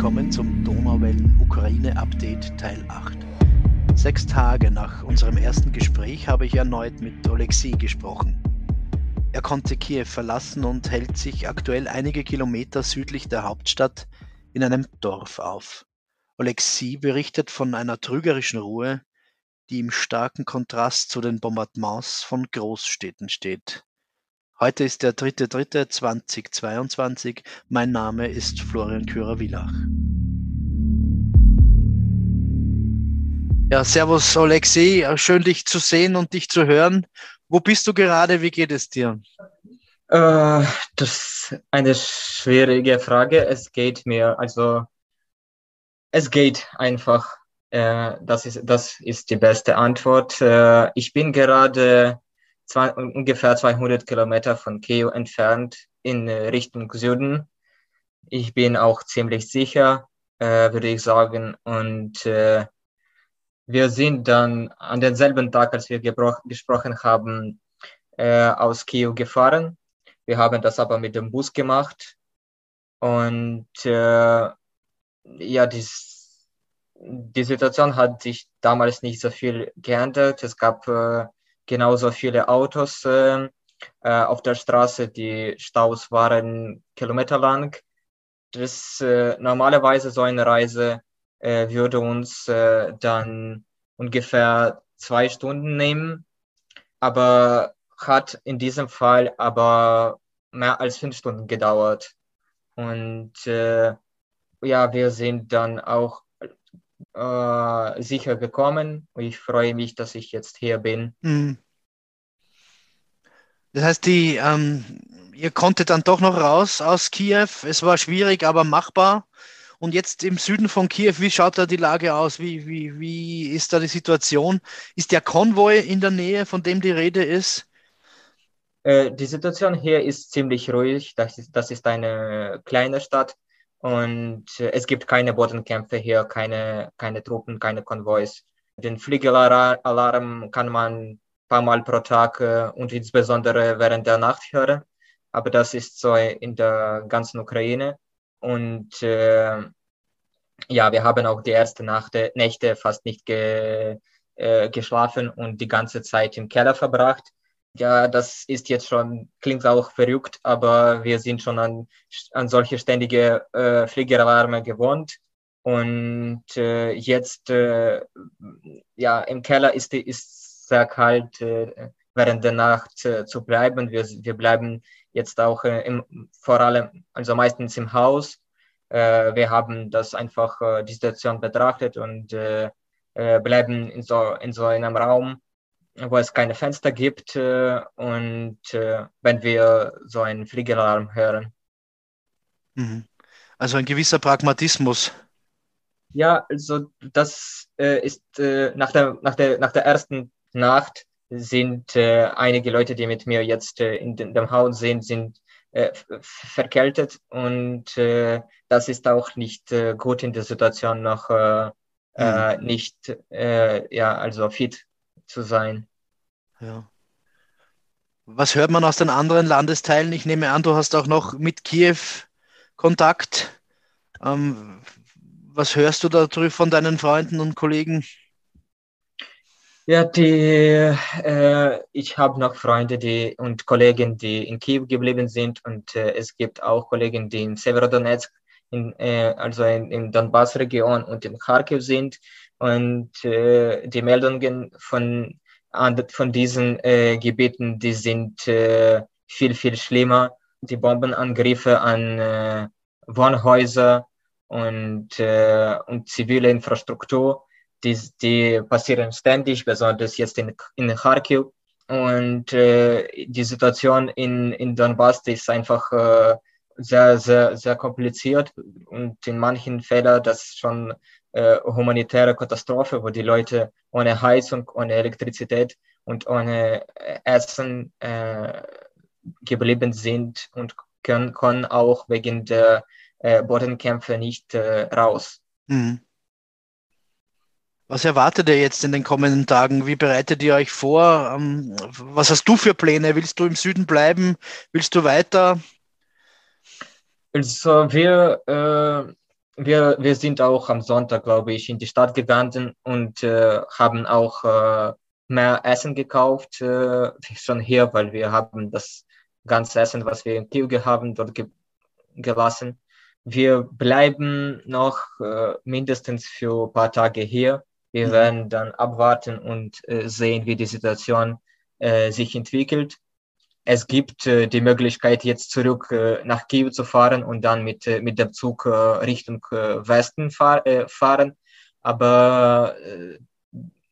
willkommen zum Donauwellen-Ukraine-Update Teil 8. Sechs Tage nach unserem ersten Gespräch habe ich erneut mit Oleksiy gesprochen. Er konnte Kiew verlassen und hält sich aktuell einige Kilometer südlich der Hauptstadt in einem Dorf auf. Oleksiy berichtet von einer trügerischen Ruhe, die im starken Kontrast zu den Bombardements von Großstädten steht. Heute ist der 3.3.2022. Mein Name ist Florian Kürer-Villach. Ja, servus Alexei, schön dich zu sehen und dich zu hören. Wo bist du gerade? Wie geht es dir? Äh, das ist eine schwierige Frage. Es geht mir, also es geht einfach. Äh, das, ist, das ist die beste Antwort. Äh, ich bin gerade zwei, ungefähr 200 Kilometer von Kiew entfernt in Richtung Süden. Ich bin auch ziemlich sicher, äh, würde ich sagen. Und äh, wir sind dann an denselben Tag, als wir gesprochen haben, äh, aus Kiew gefahren. Wir haben das aber mit dem Bus gemacht. Und äh, ja, dies, die Situation hat sich damals nicht so viel geändert. Es gab äh, genauso viele Autos äh, äh, auf der Straße. Die Staus waren kilometerlang. Das äh, normalerweise so eine Reise äh, würde uns äh, dann ungefähr zwei Stunden nehmen, aber hat in diesem Fall aber mehr als fünf Stunden gedauert. Und äh, ja, wir sind dann auch äh, sicher gekommen. Ich freue mich, dass ich jetzt hier bin. Mhm. Das heißt, die, ähm, ihr konntet dann doch noch raus aus Kiew. Es war schwierig, aber machbar. Und jetzt im Süden von Kiew, wie schaut da die Lage aus? Wie, wie, wie ist da die Situation? Ist der Konvoi in der Nähe, von dem die Rede ist? Äh, die Situation hier ist ziemlich ruhig. Das ist, das ist eine kleine Stadt. Und äh, es gibt keine Bodenkämpfe hier, keine, keine Truppen, keine Konvois. Den Fliegelalarm kann man ein paar Mal pro Tag äh, und insbesondere während der Nacht hören. Aber das ist so in der ganzen Ukraine. Und äh, ja, wir haben auch die ersten Nachte, Nächte fast nicht ge, äh, geschlafen und die ganze Zeit im Keller verbracht ja, das ist jetzt schon, klingt auch verrückt, aber wir sind schon an, an solche ständige äh, Fliegeralarme gewohnt. Und äh, jetzt, äh, ja, im Keller ist es sehr kalt, äh, während der Nacht äh, zu bleiben. Wir, wir bleiben jetzt auch äh, im, vor allem, also meistens im Haus. Äh, wir haben das einfach, äh, die Situation betrachtet und äh, äh, bleiben in so, in so einem Raum wo es keine Fenster gibt äh, und äh, wenn wir so einen Fliegeralarm hören. Mhm. Also ein gewisser Pragmatismus. Ja, also das äh, ist äh, nach, der, nach, der, nach der ersten Nacht sind äh, einige Leute, die mit mir jetzt äh, in dem Haus sind, sind verkältet und das ist auch nicht gut in der Situation noch mhm. nicht ja also fit zu sein. Ja. Was hört man aus den anderen Landesteilen? Ich nehme an, du hast auch noch mit Kiew Kontakt. Ähm, was hörst du darüber von deinen Freunden und Kollegen? Ja, die, äh, ich habe noch Freunde die, und Kollegen, die in Kiew geblieben sind und äh, es gibt auch Kollegen, die in Severodonetsk, in, äh, also in, in Donbass-Region und in Kharkiv sind und äh, die Meldungen von von diesen äh, Gebieten, die sind äh, viel, viel schlimmer. Die Bombenangriffe an äh, Wohnhäuser und, äh, und zivile Infrastruktur, die, die passieren ständig, besonders jetzt in, in Kharkiv. Und äh, die Situation in, in Donbass ist einfach äh, sehr, sehr, sehr kompliziert und in manchen Fällen das schon äh, humanitäre Katastrophe, wo die Leute ohne Heizung, ohne Elektrizität und ohne äh, Essen äh, geblieben sind und können, können auch wegen der äh, Bodenkämpfe nicht äh, raus. Mhm. Was erwartet ihr jetzt in den kommenden Tagen? Wie bereitet ihr euch vor? Ähm, was hast du für Pläne? Willst du im Süden bleiben? Willst du weiter? Also wir, äh, wir, wir sind auch am Sonntag, glaube ich, in die Stadt gegangen und äh, haben auch äh, mehr Essen gekauft, äh, schon hier, weil wir haben das ganze Essen, was wir in Kiew haben, dort ge gelassen. Wir bleiben noch äh, mindestens für ein paar Tage hier. Wir mhm. werden dann abwarten und äh, sehen, wie die Situation äh, sich entwickelt es gibt äh, die Möglichkeit, jetzt zurück äh, nach Kiew zu fahren und dann mit, äh, mit dem Zug äh, Richtung äh, Westen fahr, äh, fahren. Aber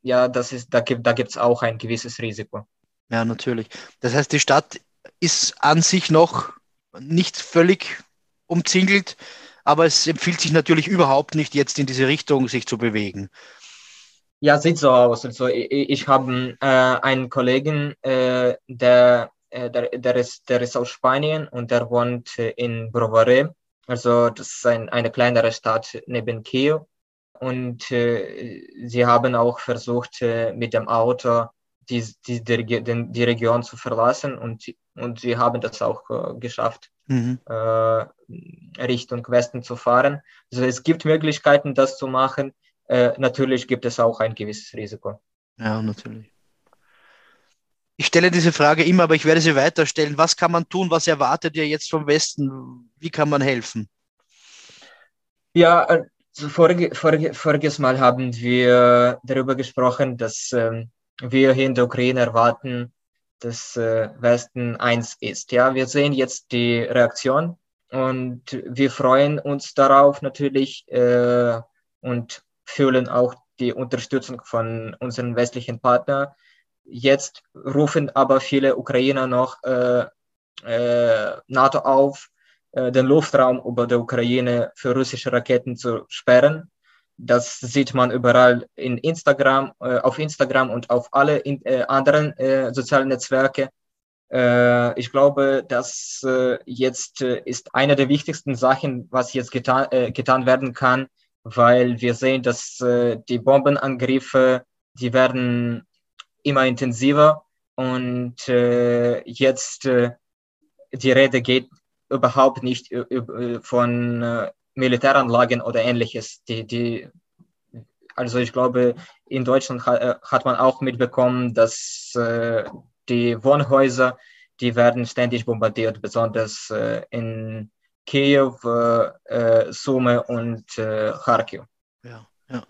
ja, das ist, da gibt da gibt's auch ein gewisses Risiko. Ja, natürlich. Das heißt, die Stadt ist an sich noch nicht völlig umzingelt, aber es empfiehlt sich natürlich überhaupt nicht, jetzt in diese Richtung sich zu bewegen. Ja, sieht so aus. Also ich, ich habe einen Kollegen, der der, der, ist, der ist aus Spanien und der wohnt äh, in Brovare. Also das ist ein, eine kleinere Stadt neben Kiew. Und äh, sie haben auch versucht, äh, mit dem Auto die, die, die, die, Region zu verlassen und, und sie haben das auch äh, geschafft, mhm. äh, Richtung Westen zu fahren. Also es gibt Möglichkeiten, das zu machen. Äh, natürlich gibt es auch ein gewisses Risiko. Ja, natürlich. Ich stelle diese Frage immer, aber ich werde sie weiterstellen. Was kann man tun? Was erwartet ihr jetzt vom Westen? Wie kann man helfen? Ja, also vorige, vorige, voriges Mal haben wir darüber gesprochen, dass ähm, wir hier in der Ukraine erwarten, dass äh, Westen eins ist. Ja, wir sehen jetzt die Reaktion und wir freuen uns darauf natürlich äh, und fühlen auch die Unterstützung von unseren westlichen Partnern Jetzt rufen aber viele Ukrainer noch äh, äh, NATO auf, äh, den Luftraum über der Ukraine für russische Raketen zu sperren. Das sieht man überall in Instagram, äh, auf Instagram und auf alle in, äh, anderen äh, sozialen Netzwerke. ich glaube, das jetzt ist eine der wichtigsten Sachen, was jetzt getan, getan werden kann, weil wir sehen, dass die Bombenangriffe, die werden immer intensiver und äh, jetzt äh, die Rede geht überhaupt nicht von äh, Militäranlagen oder ähnliches. Die, die, also ich glaube, in Deutschland hat, äh, hat man auch mitbekommen, dass äh, die Wohnhäuser, die werden ständig bombardiert, besonders äh, in Kiew, Sume und Kharkiv. Ja, ja.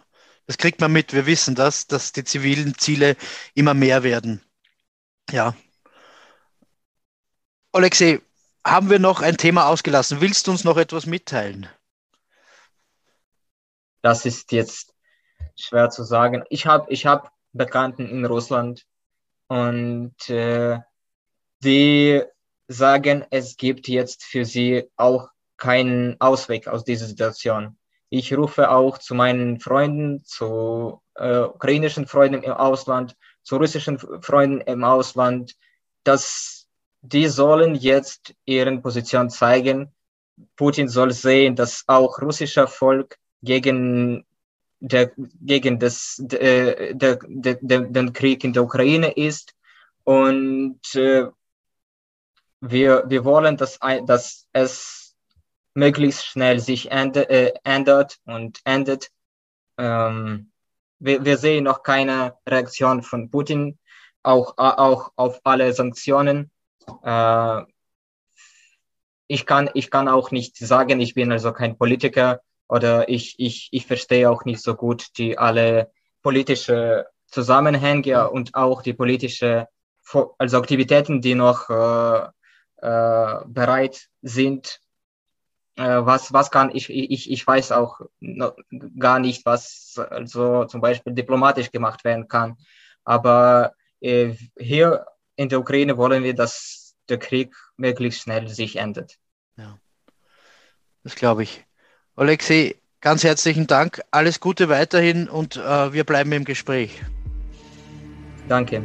Das kriegt man mit. Wir wissen das, dass die zivilen Ziele immer mehr werden. Ja. Alexei, haben wir noch ein Thema ausgelassen? Willst du uns noch etwas mitteilen? Das ist jetzt schwer zu sagen. Ich habe ich hab Bekannten in Russland und äh, die sagen, es gibt jetzt für sie auch keinen Ausweg aus dieser Situation. Ich rufe auch zu meinen Freunden, zu äh, ukrainischen Freunden im Ausland, zu russischen Freunden im Ausland, dass die sollen jetzt ihren Position zeigen. Putin soll sehen, dass auch russischer Volk gegen der, gegen das, der, der, der, den Krieg in der Ukraine ist. Und äh, wir, wir wollen, dass, dass es möglichst schnell sich ändert, äh, ändert und endet. Ähm, wir, wir, sehen noch keine Reaktion von Putin, auch, auch auf alle Sanktionen. Äh, ich, kann, ich kann auch nicht sagen, ich bin also kein Politiker oder ich, ich, ich verstehe auch nicht so gut die alle politische Zusammenhänge und auch die politische also Aktivitäten, die noch äh, äh, bereit sind was, was kann ich, ich, ich weiß auch gar nicht, was also zum Beispiel diplomatisch gemacht werden kann. Aber äh, hier in der Ukraine wollen wir, dass der Krieg möglichst schnell sich endet. Ja, das glaube ich. Alexei, ganz herzlichen Dank. Alles Gute weiterhin und äh, wir bleiben im Gespräch. Danke.